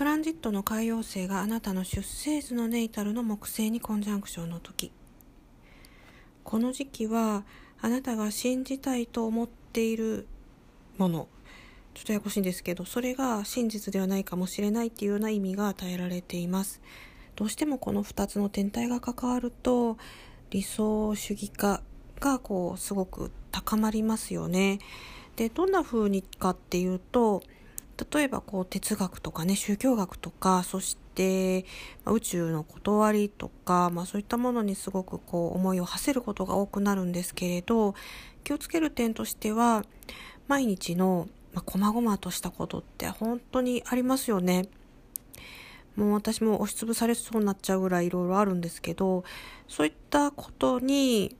トランジットの海王星があなたの出生図のネイタルの木星にコンジャンクションの時。この時期はあなたが信じたいと思っているもの。ちょっとややこしいんですけどそれが真実ではないかもしれないっていうような意味が与えられています。どうしてもこの2つの天体が関わると理想主義化がこうすごく高まりますよね。でどんな風にかっていうと例えばこう哲学とかね宗教学とかそして宇宙の断りとか、まあ、そういったものにすごくこう思いを馳せることが多くなるんですけれど気をつける点としては毎日のまあ、細々としたことって本当にありますよね。もう私も押しつぶされそうになっちゃうぐらいいろいろあるんですけど、そういったことに、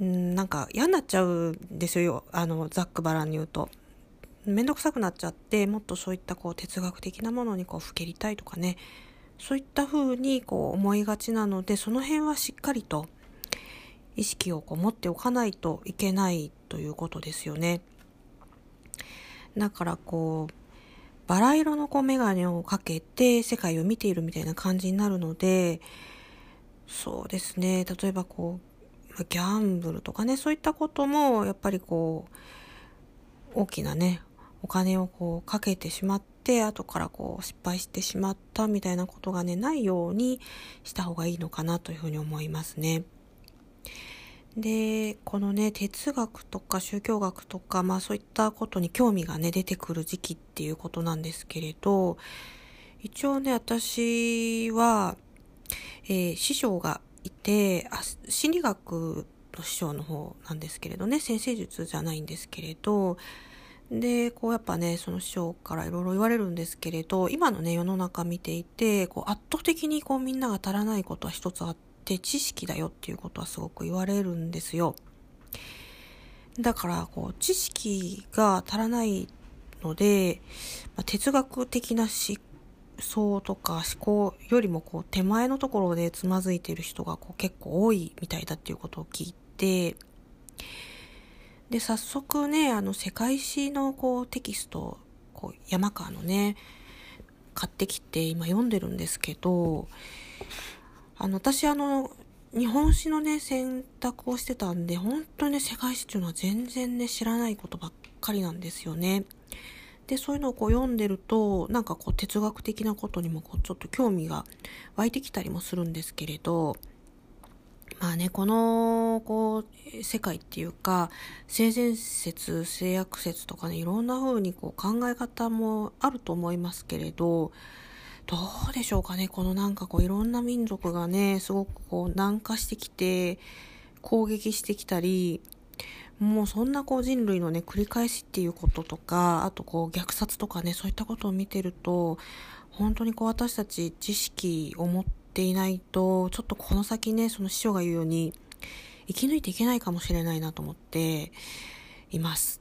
んなんか嫌になっちゃうんですよ。あの、ざっくばらんに言うと。めんどくさくなっちゃって、もっとそういったこう哲学的なものにこうふけりたいとかね、そういった風にこう思いがちなので、その辺はしっかりと意識をこう持っておかないといけないということですよね。だからこう、バラ色のこうメガネをかけて世界を見ているみたいな感じになるので、そうですね、例えばこう、ギャンブルとかね、そういったこともやっぱりこう、大きなね、お金をこうかけてしまって、後からこう失敗してしまったみたいなことがね、ないようにした方がいいのかなというふうに思いますね。で、このね、哲学とか宗教学とか、まあそういったことに興味がね、出てくる時期っていうことなんですけれど、一応ね、私は、えー、師匠がいてあ、心理学の師匠の方なんですけれどね、先生術じゃないんですけれど、で、こうやっぱね、その師匠からいろいろ言われるんですけれど、今のね、世の中見ていて、こう圧倒的にこうみんなが足らないことは一つあって、知識だよっていうことはすごく言われるんですよ。だからこう知識が足らないので、まあ、哲学的な思想とか思考よりもこう手前のところでつまずいてる人がこう結構多いみたいだっていうことを聞いてで早速ねあの世界史のこうテキストこう山川のね買ってきて今読んでるんですけどあの、私あの、日本史のね、選択をしてたんで、本当にね、世界史っていうのは全然ね、知らないことばっかりなんですよね。で、そういうのをこう読んでると、なんかこう哲学的なことにもこうちょっと興味が湧いてきたりもするんですけれど、まあね、この、こう、世界っていうか、性善説、性悪説とかね、いろんな風にこう考え方もあると思いますけれど、どうでしょうかね。このなんかこういろんな民族がね、すごくこう南下してきて、攻撃してきたり、もうそんなこう人類のね、繰り返しっていうこととか、あとこう虐殺とかね、そういったことを見てると、本当にこう私たち知識を持ってっていないと、ちょっとこの先ね、その師匠が言うように、生き抜いていけないかもしれないなと思っています。